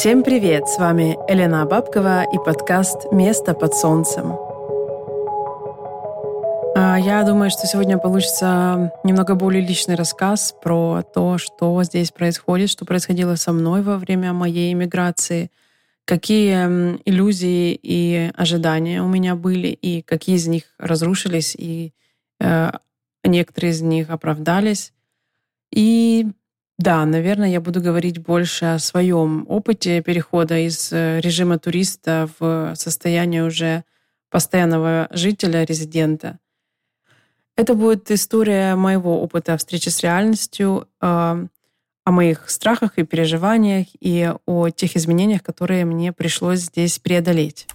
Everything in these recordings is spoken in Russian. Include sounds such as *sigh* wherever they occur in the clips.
Всем привет! С вами Елена Бабкова и подкаст «Место под солнцем». А, я думаю, что сегодня получится немного более личный рассказ про то, что здесь происходит, что происходило со мной во время моей иммиграции, какие иллюзии и ожидания у меня были, и какие из них разрушились, и э, некоторые из них оправдались. И да, наверное, я буду говорить больше о своем опыте перехода из э, режима туриста в состояние уже постоянного жителя, резидента. Это будет история моего опыта встречи с реальностью, э, о моих страхах и переживаниях и о тех изменениях, которые мне пришлось здесь преодолеть.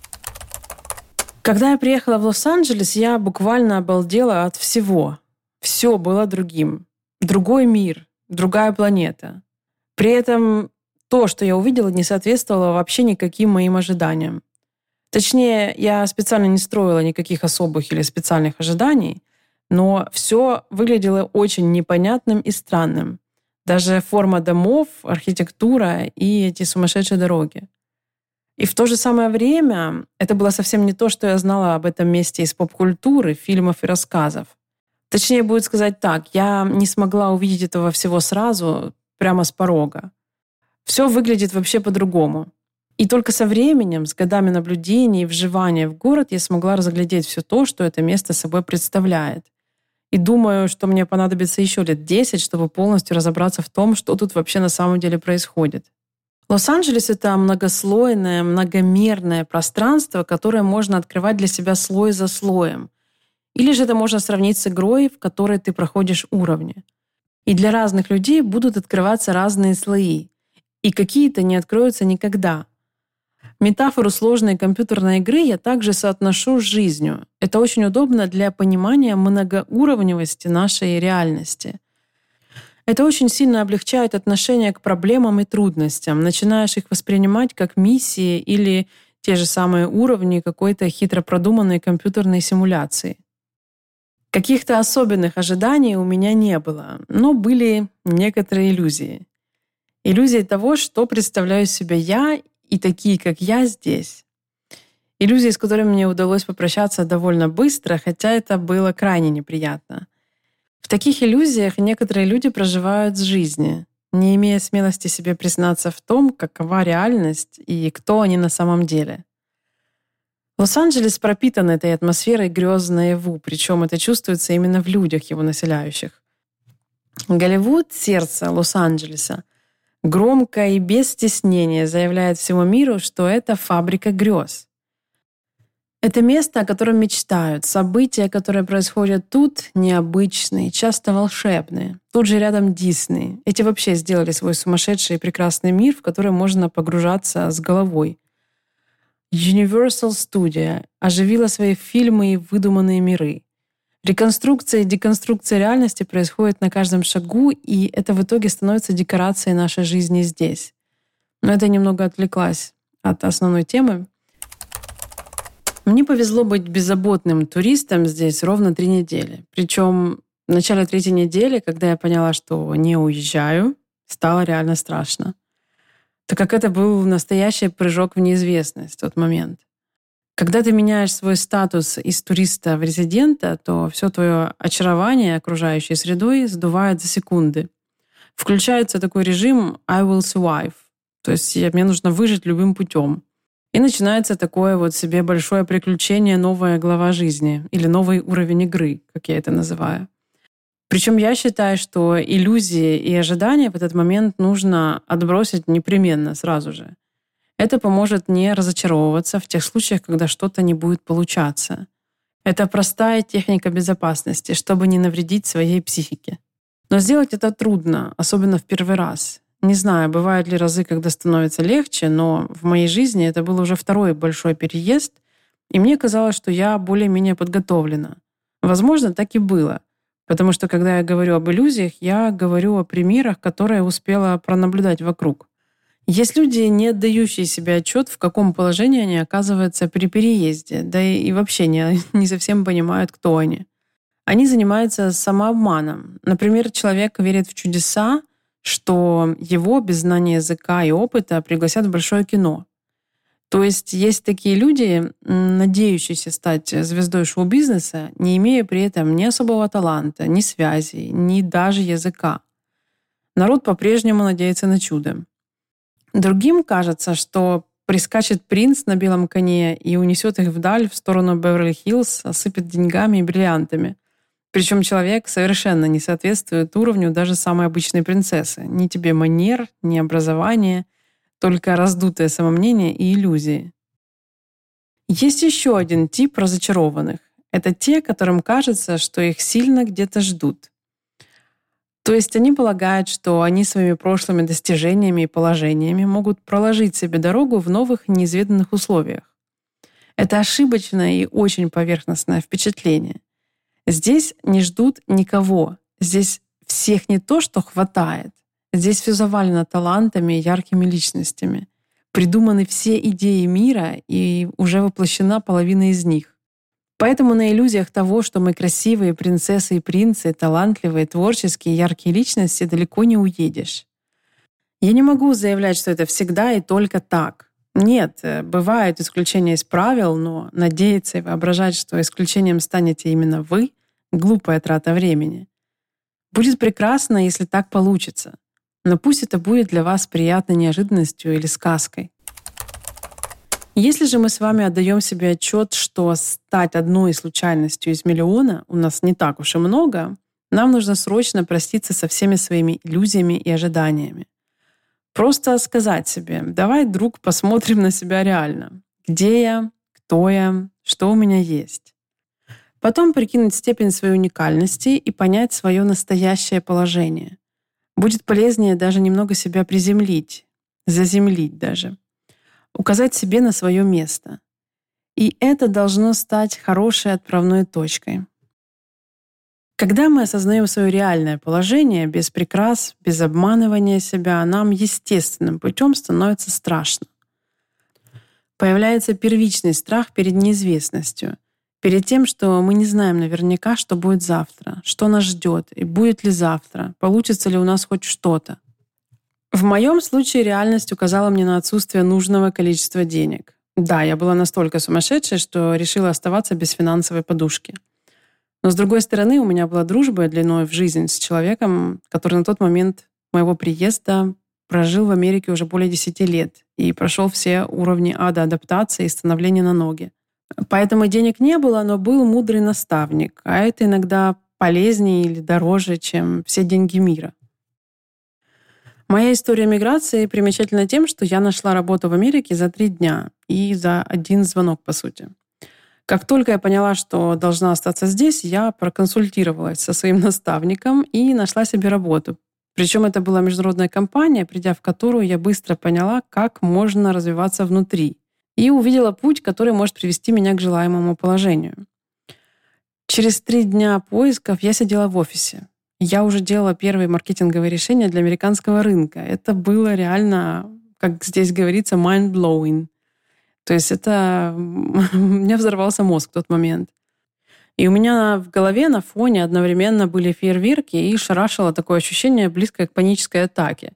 Когда я приехала в Лос-Анджелес, я буквально обалдела от всего. Все было другим. Другой мир, другая планета. При этом то, что я увидела, не соответствовало вообще никаким моим ожиданиям. Точнее, я специально не строила никаких особых или специальных ожиданий, но все выглядело очень непонятным и странным. Даже форма домов, архитектура и эти сумасшедшие дороги. И в то же самое время это было совсем не то, что я знала об этом месте из поп-культуры, фильмов и рассказов. Точнее, будет сказать так, я не смогла увидеть этого всего сразу, прямо с порога. Все выглядит вообще по-другому. И только со временем, с годами наблюдений и вживания в город, я смогла разглядеть все то, что это место собой представляет. И думаю, что мне понадобится еще лет 10, чтобы полностью разобраться в том, что тут вообще на самом деле происходит. Лос-Анджелес — это многослойное, многомерное пространство, которое можно открывать для себя слой за слоем. Или же это можно сравнить с игрой, в которой ты проходишь уровни. И для разных людей будут открываться разные слои. И какие-то не откроются никогда. Метафору сложной компьютерной игры я также соотношу с жизнью. Это очень удобно для понимания многоуровневости нашей реальности. Это очень сильно облегчает отношение к проблемам и трудностям. Начинаешь их воспринимать как миссии или те же самые уровни какой-то хитро продуманной компьютерной симуляции. Каких-то особенных ожиданий у меня не было, но были некоторые иллюзии. Иллюзии того, что представляю себя я и такие, как я, здесь. Иллюзии, с которыми мне удалось попрощаться довольно быстро, хотя это было крайне неприятно. В таких иллюзиях некоторые люди проживают с жизни, не имея смелости себе признаться в том, какова реальность и кто они на самом деле. Лос-Анджелес пропитан этой атмосферой грез наяву, причем это чувствуется именно в людях, его населяющих. Голливуд — сердце Лос-Анджелеса — громко и без стеснения заявляет всему миру, что это фабрика грез. Это место, о котором мечтают. События, которые происходят тут, необычные, часто волшебные. Тут же рядом Дисней. Эти вообще сделали свой сумасшедший и прекрасный мир, в который можно погружаться с головой. Universal Studio оживила свои фильмы и выдуманные миры. Реконструкция и деконструкция реальности происходит на каждом шагу, и это в итоге становится декорацией нашей жизни здесь. Но это немного отвлеклась от основной темы. Мне повезло быть беззаботным туристом здесь ровно три недели. Причем в начале третьей недели, когда я поняла, что не уезжаю, стало реально страшно. Так как это был настоящий прыжок в неизвестность в тот момент. Когда ты меняешь свой статус из туриста в резидента, то все твое очарование окружающей средой сдувает за секунды. Включается такой режим «I will survive», то есть мне нужно выжить любым путем. И начинается такое вот себе большое приключение, новая глава жизни или новый уровень игры, как я это называю. Причем я считаю, что иллюзии и ожидания в этот момент нужно отбросить непременно сразу же. Это поможет не разочаровываться в тех случаях, когда что-то не будет получаться. Это простая техника безопасности, чтобы не навредить своей психике. Но сделать это трудно, особенно в первый раз. Не знаю, бывают ли разы, когда становится легче, но в моей жизни это был уже второй большой переезд, и мне казалось, что я более-менее подготовлена. Возможно, так и было. Потому что, когда я говорю об иллюзиях, я говорю о примерах, которые успела пронаблюдать вокруг. Есть люди, не отдающие себе отчет, в каком положении они оказываются при переезде, да и, и вообще не, *laughs* не совсем понимают, кто они. Они занимаются самообманом. Например, человек верит в чудеса, что его без знания языка и опыта пригласят в большое кино. То есть есть такие люди, надеющиеся стать звездой шоу-бизнеса, не имея при этом ни особого таланта, ни связей, ни даже языка. Народ по-прежнему надеется на чудо. Другим кажется, что прискачет принц на белом коне и унесет их вдаль в сторону Беверли-Хиллз, осыпет деньгами и бриллиантами. Причем человек совершенно не соответствует уровню даже самой обычной принцессы. Ни тебе манер, ни образования, только раздутое самомнение и иллюзии. Есть еще один тип разочарованных. Это те, которым кажется, что их сильно где-то ждут. То есть они полагают, что они своими прошлыми достижениями и положениями могут проложить себе дорогу в новых неизведанных условиях. Это ошибочное и очень поверхностное впечатление. Здесь не ждут никого. Здесь всех не то, что хватает. Здесь все завалено талантами и яркими личностями. Придуманы все идеи мира, и уже воплощена половина из них. Поэтому на иллюзиях того, что мы красивые принцессы и принцы, талантливые, творческие, яркие личности, далеко не уедешь. Я не могу заявлять, что это всегда и только так. Нет, э, бывают исключения из правил, но надеяться и воображать, что исключением станете именно вы — глупая трата времени. Будет прекрасно, если так получится. Но пусть это будет для вас приятной неожиданностью или сказкой. Если же мы с вами отдаем себе отчет, что стать одной случайностью из миллиона у нас не так уж и много, нам нужно срочно проститься со всеми своими иллюзиями и ожиданиями. Просто сказать себе, давай, друг, посмотрим на себя реально. Где я, кто я, что у меня есть. Потом прикинуть степень своей уникальности и понять свое настоящее положение. Будет полезнее даже немного себя приземлить, заземлить даже. Указать себе на свое место. И это должно стать хорошей отправной точкой. Когда мы осознаем свое реальное положение, без прикрас, без обманывания себя, нам естественным путем становится страшно. Появляется первичный страх перед неизвестностью, перед тем, что мы не знаем наверняка, что будет завтра, что нас ждет, и будет ли завтра, получится ли у нас хоть что-то. В моем случае реальность указала мне на отсутствие нужного количества денег. Да, я была настолько сумасшедшей, что решила оставаться без финансовой подушки — но, с другой стороны, у меня была дружба длиной в жизнь с человеком, который на тот момент моего приезда прожил в Америке уже более 10 лет и прошел все уровни ада адаптации и становления на ноги. Поэтому денег не было, но был мудрый наставник, а это иногда полезнее или дороже, чем все деньги мира. Моя история миграции примечательна тем, что я нашла работу в Америке за три дня и за один звонок, по сути. Как только я поняла, что должна остаться здесь, я проконсультировалась со своим наставником и нашла себе работу. Причем это была международная компания, придя в которую я быстро поняла, как можно развиваться внутри. И увидела путь, который может привести меня к желаемому положению. Через три дня поисков я сидела в офисе. Я уже делала первые маркетинговые решения для американского рынка. Это было реально, как здесь говорится, mind-blowing. То есть это... *laughs* у меня взорвался мозг в тот момент. И у меня в голове на фоне одновременно были фейерверки и шарашило такое ощущение, близкое к панической атаке.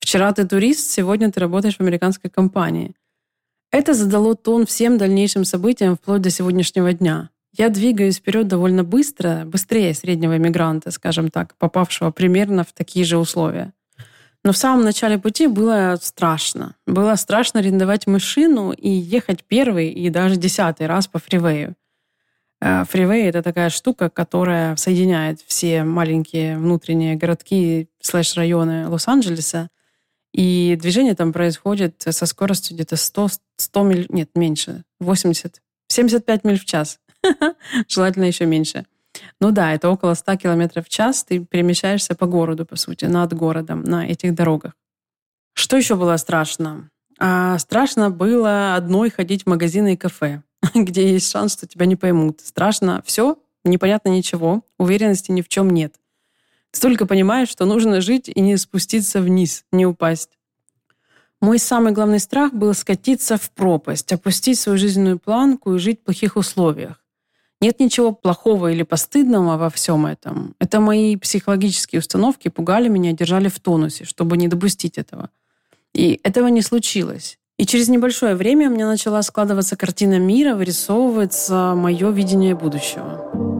Вчера ты турист, сегодня ты работаешь в американской компании. Это задало тон всем дальнейшим событиям вплоть до сегодняшнего дня. Я двигаюсь вперед довольно быстро, быстрее среднего мигранта, скажем так, попавшего примерно в такие же условия. Но в самом начале пути было страшно. Было страшно арендовать машину и ехать первый и даже десятый раз по фривею. Э, фривей — это такая штука, которая соединяет все маленькие внутренние городки слэш-районы Лос-Анджелеса. И движение там происходит со скоростью где-то 100, 100 миль... Нет, меньше. 80. 75 миль в час. *laughs* Желательно еще меньше. Ну да, это около 100 км в час. Ты перемещаешься по городу, по сути, над городом, на этих дорогах. Что еще было страшно? А страшно было одной ходить в магазины и кафе, *laughs* где есть шанс, что тебя не поймут. Страшно все, непонятно ничего, уверенности ни в чем нет. Ты только понимаешь, что нужно жить и не спуститься вниз, не упасть. Мой самый главный страх был скатиться в пропасть, опустить свою жизненную планку и жить в плохих условиях Нет ничего плохого или постыдного во всем этом. Это мои психологические установки пугали меня, держали в тонусе, чтобы не допустить этого. И этого не случилось. И через небольшое время у меня начала складываться картина мира, вырисовывается мое видение будущего.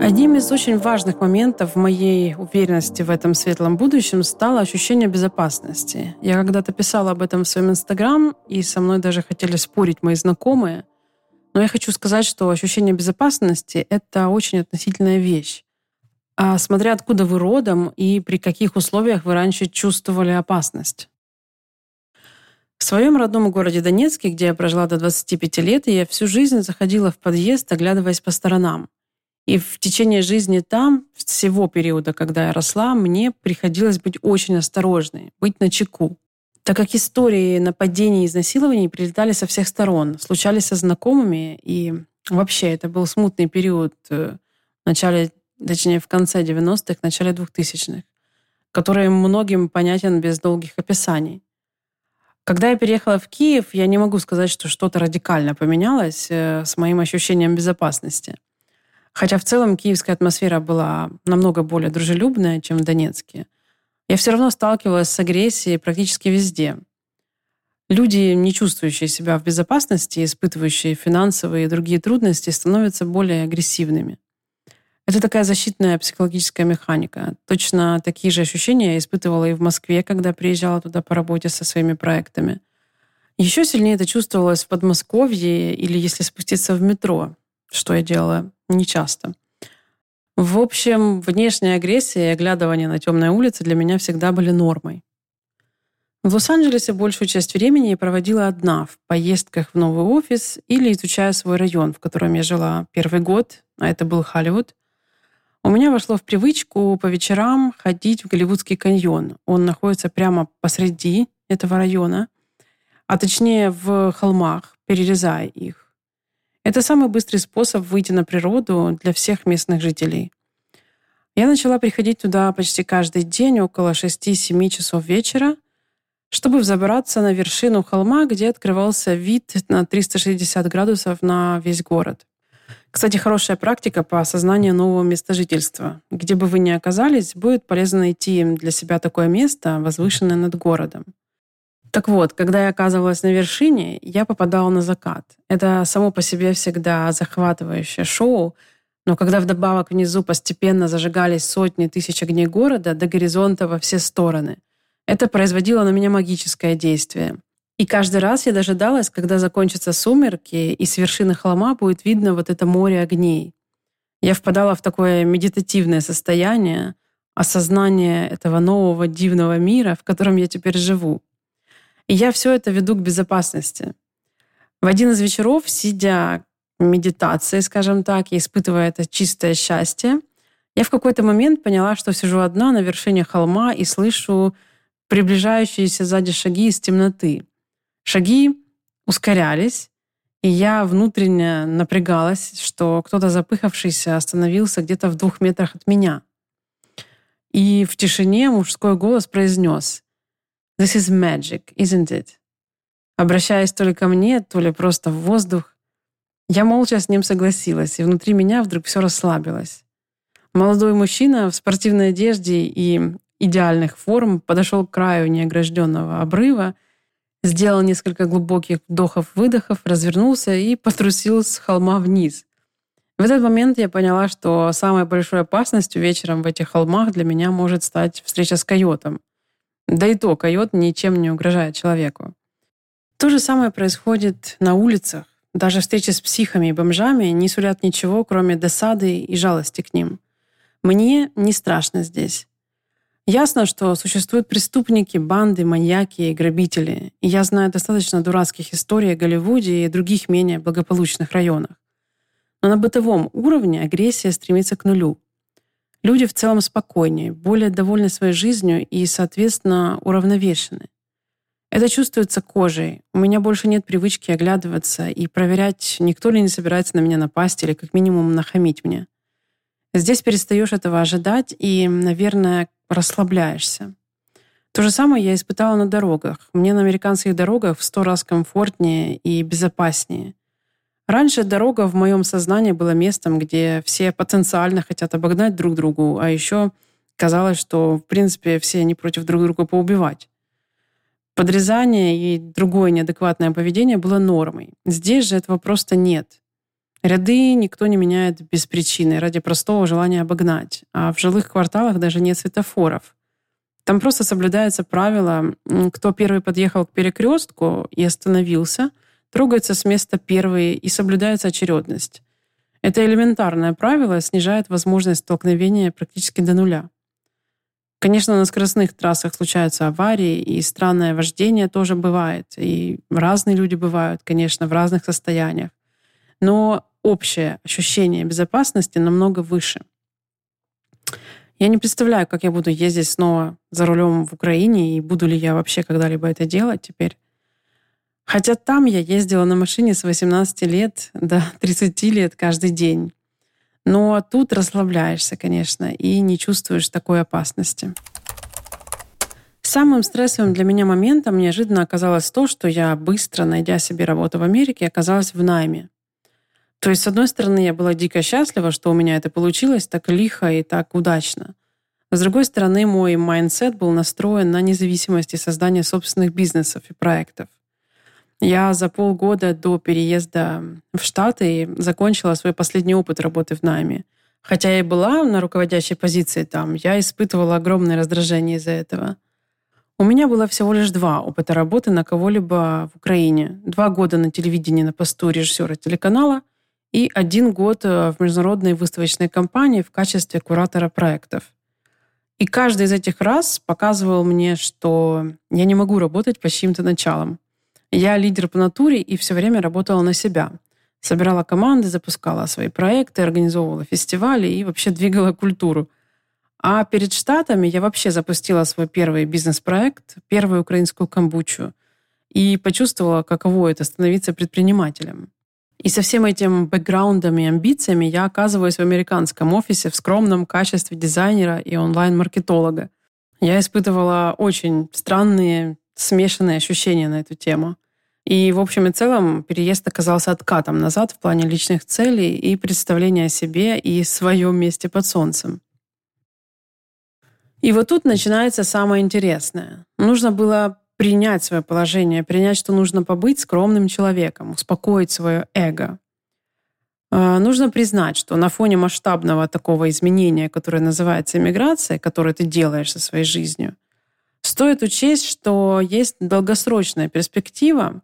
Одним из очень важных моментов моей уверенности в этом светлом будущем стало ощущение безопасности. Я когда-то писала об этом в своем Инстаграм, и со мной даже хотели спорить мои знакомые. Но я хочу сказать, что ощущение безопасности — это очень относительная вещь. А смотря откуда вы родом и при каких условиях вы раньше чувствовали опасность. В своем родном городе Донецке, где я прожила до 25 лет, я всю жизнь заходила в подъезд, оглядываясь по сторонам. И в течение жизни там, всего периода, когда я росла, мне приходилось быть очень осторожной, быть на чеку. Так как истории нападений и изнасилований прилетали со всех сторон, случались со знакомыми, и вообще это был смутный период э, в начале, точнее, в конце 90-х, начале 2000-х, который многим понятен без долгих описаний. Когда я переехала в Киев, я не могу сказать, что что-то радикально поменялось э, с моим ощущением безопасности – Хотя в целом киевская атмосфера была намного более дружелюбная, чем в Донецке. Я все равно сталкивалась с агрессией практически везде. Люди, не чувствующие себя в безопасности, испытывающие финансовые и другие трудности, становятся более агрессивными. Это такая защитная психологическая механика. Точно такие же ощущения я испытывала и в Москве, когда приезжала туда по работе со своими проектами. Еще сильнее это чувствовалось в Подмосковье или если спуститься в метро, что я делала нечасто. В общем, внешняя агрессия и оглядывание на темной улице для меня всегда были нормой. В Лос-Анджелесе большую часть времени я проводила одна, в поездках в новый офис или изучая свой район, в котором я жила первый год, а это был Холливуд. У меня вошло в привычку по вечерам ходить в Голливудский каньон. Он находится прямо посреди этого района, а точнее в холмах, перерезая их. Это самый быстрый способ выйти на природу для всех местных жителей. Я начала приходить туда почти каждый день около 6-7 часов вечера, чтобы взобраться на вершину холма, где открывался вид на 360 градусов на весь город. Кстати, хорошая практика по осознанию нового места жительства. Где бы вы ни оказались, будет полезно найти для себя такое место, возвышенное над городом. Так вот, когда я оказывалась на вершине, я попадала на закат. Это само по себе всегда захватывающее шоу, но когда вдобавок внизу постепенно зажигались сотни тысяч огней города до горизонта во все стороны, это производило на меня магическое действие. И каждый раз я дожидалась, когда закончатся сумерки, и с вершины холма будет видно вот это море огней. Я впадала в такое медитативное состояние, осознание этого нового дивного мира, в котором я теперь живу. И я все это веду к безопасности. В один из вечеров, сидя в медитации, скажем так, и испытывая это чистое счастье, я в какой-то момент поняла, что сижу одна на вершине холма и слышу приближающиеся сзади шаги из темноты. Шаги ускорялись, и я внутренне напрягалась, что кто-то запыхавшийся остановился где-то в двух метрах от меня. И в тишине мужской голос произнес This is magic, isn't it? Обращаясь то ли ко мне, то ли просто в воздух, я молча с ним согласилась, и внутри меня вдруг все расслабилось. Молодой мужчина в спортивной одежде и идеальных форм подошел к краю неогражденного обрыва, сделал несколько глубоких вдохов-выдохов, развернулся и потрусил с холма вниз. В этот момент я поняла, что самой большой опасностью вечером в этих холмах для меня может стать встреча с койотом — да и то, койот ничем не угрожает человеку. То же самое происходит на улицах. Даже встречи с психами и бомжами не сулят ничего, кроме досады и жалости к ним. Мне не страшно здесь. Ясно, что существуют преступники, банды, маньяки и грабители. И я знаю достаточно дурацких историй о Голливуде и других менее благополучных районах. Но на бытовом уровне агрессия стремится к нулю. Люди в целом спокойнее, более довольны своей жизнью и, соответственно, уравновешены. Это чувствуется кожей. У меня больше нет привычки оглядываться и проверять, никто ли не собирается на меня напасть или как минимум нахамить мне. Здесь перестаешь этого ожидать и, наверное, расслабляешься. То же самое я испытала на дорогах. Мне на американских дорогах в сто раз комфортнее и безопаснее. Раньше дорога в моем сознании была местом, где все потенциально хотят обогнать друг другу, а еще казалось, что, в принципе, все они против друг друга поубивать. Подрезание и другое неадекватное поведение было нормой. Здесь же этого просто нет. Ряды никто не меняет без причины, ради простого желания обогнать. А в жилых кварталах даже нет светофоров. Там просто соблюдается правило, кто первый подъехал к перекрестку и остановился, трогается с места первый и соблюдается очередность. Это элементарное правило снижает возможность столкновения практически до нуля. Конечно, на скоростных трассах случаются аварии, и странное вождение тоже бывает. И разные люди бывают, конечно, в разных состояниях. Но общее ощущение безопасности намного выше. Я не представляю, как я буду ездить снова за рулем в Украине, и буду ли я вообще когда-либо это делать теперь. Хотя там я ездила на машине с 18 лет до 30 лет каждый день. Но тут расслабляешься, конечно, и не чувствуешь такой опасности. Самым стрессовым для меня моментом неожиданно оказалось то, что я быстро, найдя себе работу в Америке, оказалась в найме. То есть, с одной стороны, я была дико счастлива, что у меня это получилось так лихо и так удачно. С другой стороны, мой mindset был настроен на независимость и создание собственных бизнесов и проектов. Я за полгода до переезда в Штаты закончила свой последний опыт работы в найме. Хотя я и была на руководящей позиции там, я испытывала огромное раздражение из-за этого. У меня было всего лишь два опыта работы на кого-либо в Украине. Два года на телевидении на посту режиссера телеканала и один год э, в международной выставочной компании в качестве куратора проектов. И каждый из этих раз показывал мне, что я не могу работать по чьим-то началам. Я лидер по натуре и все время работала на себя. Собирала команды, запускала свои проекты, организовывала фестивали и вообще *laughs* двигала культуру. А перед Штатами я вообще запустила свой первый бизнес-проект, первую украинскую камбучу, и почувствовала, каково это становиться предпринимателем. И со всем этим бэкграундом и амбициями я оказываюсь в американском офисе в скромном качестве дизайнера и онлайн-маркетолога. Я испытывала очень странные, смешанные ощущения на эту тему. И в общем и целом переезд оказался откатом назад в плане личных целей и представления о себе и своем месте под солнцем. И вот тут начинается самое интересное. Нужно было принять свое положение, принять, что нужно побыть скромным человеком, успокоить свое эго. А, нужно признать, что на фоне масштабного такого изменения, которое называется иммиграция, которое ты делаешь со своей жизнью, стоит учесть, что есть долгосрочная перспектива,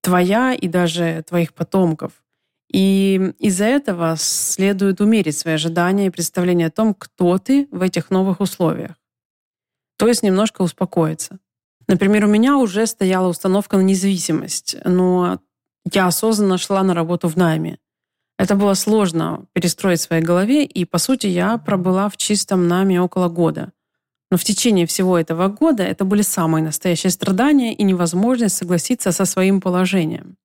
твоя и даже твоих потомков. И из-за этого следует умерить свои ожидания и представление о том, кто ты в этих новых условиях. То есть немножко успокоиться. Например, у меня уже стояла установка на независимость, но я осознанно шла на работу в найме. Это было сложно перестроить в своей голове, и, по сути, я пробыла в чистом наме около года. Но в течение всего этого года это были самые настоящие страдания и невозможность согласиться со своим положением.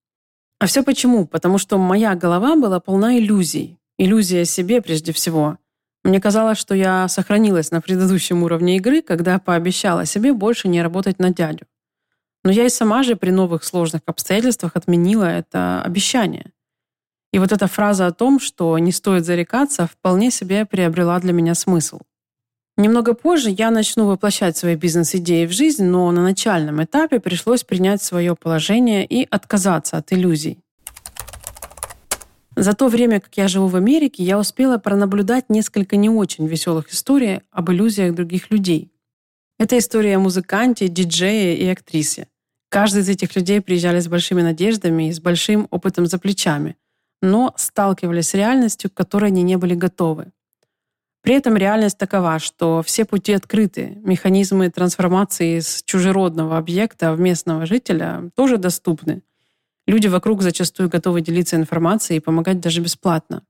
А все почему? Потому что моя голова была полна иллюзий. Иллюзия о себе прежде всего. Мне казалось, что я сохранилась на предыдущем уровне игры, когда пообещала себе больше не работать на дядю. Но я и сама же при новых сложных обстоятельствах отменила это обещание. И вот эта фраза о том, что не стоит зарекаться, вполне себе приобрела для меня смысл. Немного позже я начну воплощать свои бизнес-идеи в жизнь, но на начальном этапе пришлось принять свое положение и отказаться от иллюзий. За то время, как я живу в Америке, я успела пронаблюдать несколько не очень веселых историй об иллюзиях других людей. Это история о музыканте, диджее и актрисе. Каждый из этих людей приезжали с большими надеждами и с большим опытом за плечами, но сталкивались с реальностью, к которой они не были готовы. При этом реальность такова, что все пути открыты, механизмы трансформации из чужеродного объекта в местного жителя тоже доступны. Люди вокруг зачастую готовы делиться информацией и помогать даже бесплатно.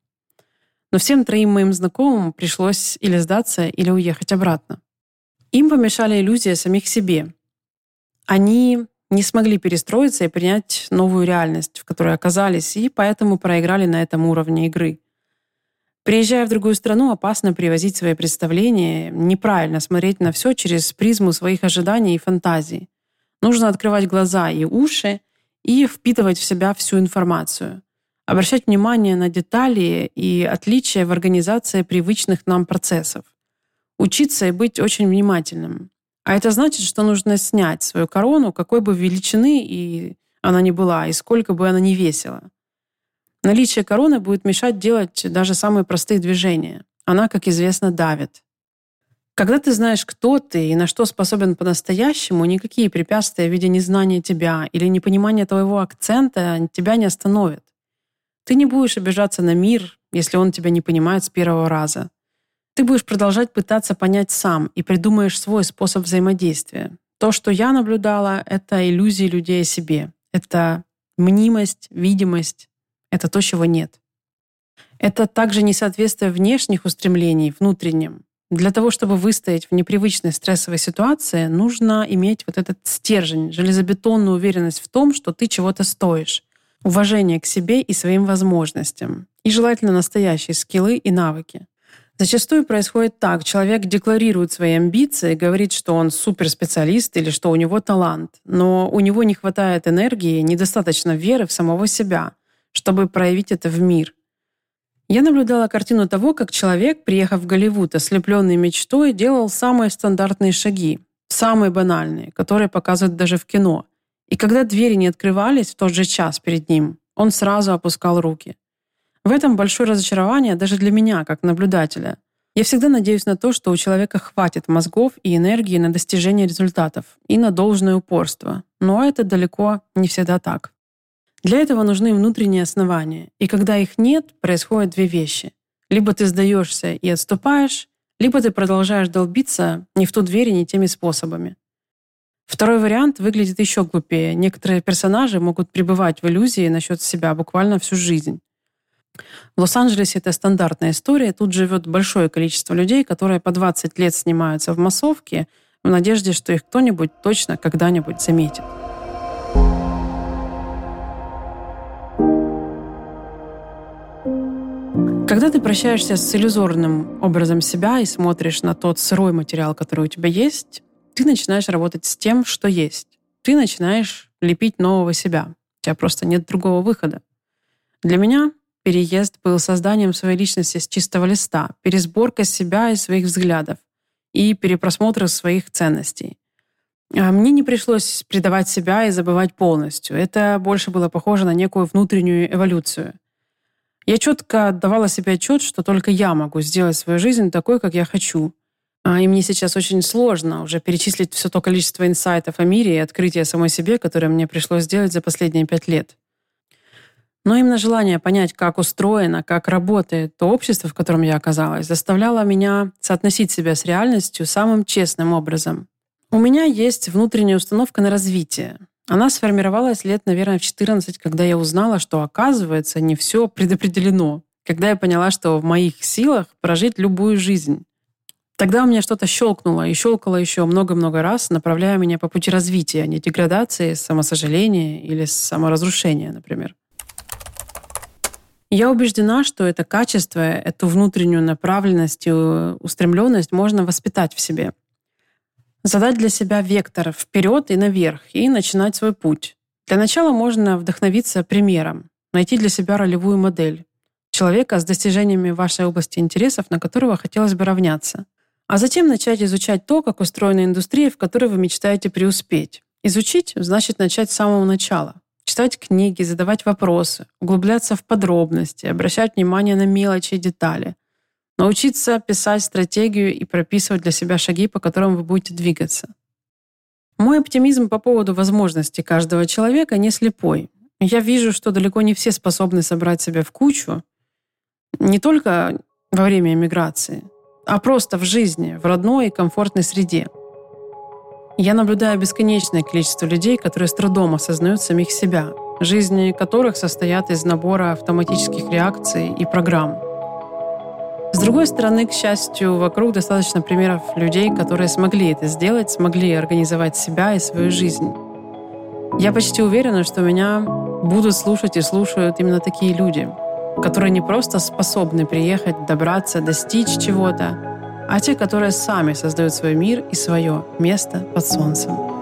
Но всем троим моим знакомым пришлось или сдаться, или уехать обратно. Им помешали иллюзии о самих себе. Они не смогли перестроиться и принять новую реальность, в которой оказались, и поэтому проиграли на этом уровне игры – Приезжая в другую страну, опасно привозить свои представления, неправильно смотреть на все через призму своих ожиданий и фантазий. Нужно открывать глаза и уши и впитывать в себя всю информацию. Обращать внимание на детали и отличия в организации привычных нам процессов. Учиться и быть очень внимательным. А это значит, что нужно снять свою корону, какой бы величины и она ни была, и сколько бы она ни весила. Наличие короны будет мешать делать даже самые простые движения. Она, как известно, давит. Когда ты знаешь, кто ты и на что способен по-настоящему, никакие препятствия в виде незнания тебя или непонимания твоего акцента тебя не остановят. Ты не будешь обижаться на мир, если он тебя не понимает с первого раза. Ты будешь продолжать пытаться понять сам и придумаешь свой способ взаимодействия. То, что я наблюдала, это иллюзии людей о себе. Это мнимость, видимость, это то, чего нет. Это также несоответствие внешних устремлений внутренним. Для того, чтобы выстоять в непривычной стрессовой ситуации, нужно иметь вот этот стержень, железобетонную уверенность в том, что ты чего-то стоишь, уважение к себе и своим возможностям, и желательно настоящие скиллы и навыки. Зачастую происходит так. Человек декларирует свои амбиции, говорит, что он суперспециалист или что у него талант, но у него не хватает энергии, недостаточно веры в самого себя – чтобы проявить это в мир. Я наблюдала картину того, как человек, приехав в Голливуд, ослепленный мечтой, делал самые стандартные шаги, самые банальные, которые показывают даже в кино. И когда двери не открывались в тот же час перед ним, он сразу опускал руки. В этом большое разочарование даже для меня, как наблюдателя. Я всегда надеюсь на то, что у человека хватит мозгов и энергии на достижение результатов и на должное упорство. Но это далеко не всегда так. Для этого нужны внутренние основания. И когда их нет, происходят две вещи. Либо ты сдаешься и отступаешь, либо ты продолжаешь долбиться не в ту дверь и не теми способами. Второй вариант выглядит еще глупее. Некоторые персонажи могут пребывать в иллюзии насчет себя буквально всю жизнь. В Лос-Анджелесе это стандартная история. Тут живет большое количество людей, которые по 20 лет снимаются в массовке в надежде, что их кто-нибудь точно когда-нибудь заметит. Когда ты прощаешься с иллюзорным образом себя и смотришь на тот сырой материал, который у тебя есть, ты начинаешь работать с тем, что есть. Ты начинаешь лепить нового себя. У тебя просто нет другого выхода. Для меня переезд был созданием своей личности с чистого листа, пересборка себя и своих взглядов и перепросмотр своих ценностей. А мне не пришлось предавать себя и забывать полностью. Это больше было похоже на некую внутреннюю эволюцию — я четко отдавала себе отчет, что только я могу сделать свою жизнь такой, как я хочу. А, и мне сейчас очень сложно уже перечислить все то количество инсайтов о мире и открытия самой себе, которое мне пришлось сделать за последние пять лет. Но именно желание понять, как устроено, как работает то общество, в котором я оказалась, заставляло меня соотносить себя с реальностью самым честным образом. У меня есть внутренняя установка на развитие. Она сформировалась лет, наверное, в 14, когда я узнала, что, оказывается, не все предопределено. Когда я поняла, что в моих силах прожить любую жизнь. Тогда у меня что-то щелкнуло и щелкало еще много-много раз, направляя меня по пути развития, а не деградации, самосожаления или саморазрушения, например. Я убеждена, что это качество, эту внутреннюю направленность и устремленность можно воспитать в себе – задать для себя вектор вперед и наверх и начинать свой путь. Для начала можно вдохновиться примером, найти для себя ролевую модель человека с достижениями вашей области интересов, на которого хотелось бы равняться. А затем начать изучать то, как устроена индустрия, в которой вы мечтаете преуспеть. Изучить значит начать с самого начала. Читать книги, задавать вопросы, углубляться в подробности, обращать внимание на мелочи и детали – Научиться писать стратегию и прописывать для себя шаги, по которым вы будете двигаться. Мой оптимизм по поводу возможностей каждого человека не слепой. Я вижу, что далеко не все способны собрать себя в кучу, не только во время эмиграции, а просто в жизни, в родной и комфортной среде. Я наблюдаю бесконечное количество людей, которые с трудом осознают самих себя, жизни которых состоят из набора автоматических реакций и программ – с другой стороны, к счастью, вокруг достаточно примеров людей, которые смогли это сделать, смогли организовать себя и свою жизнь. Я почти уверена, что меня будут слушать и слушают именно такие люди. которые не просто способны приехать, добраться, достичь чего-то, а те, которые сами создают свой мир и свое место под солнцем.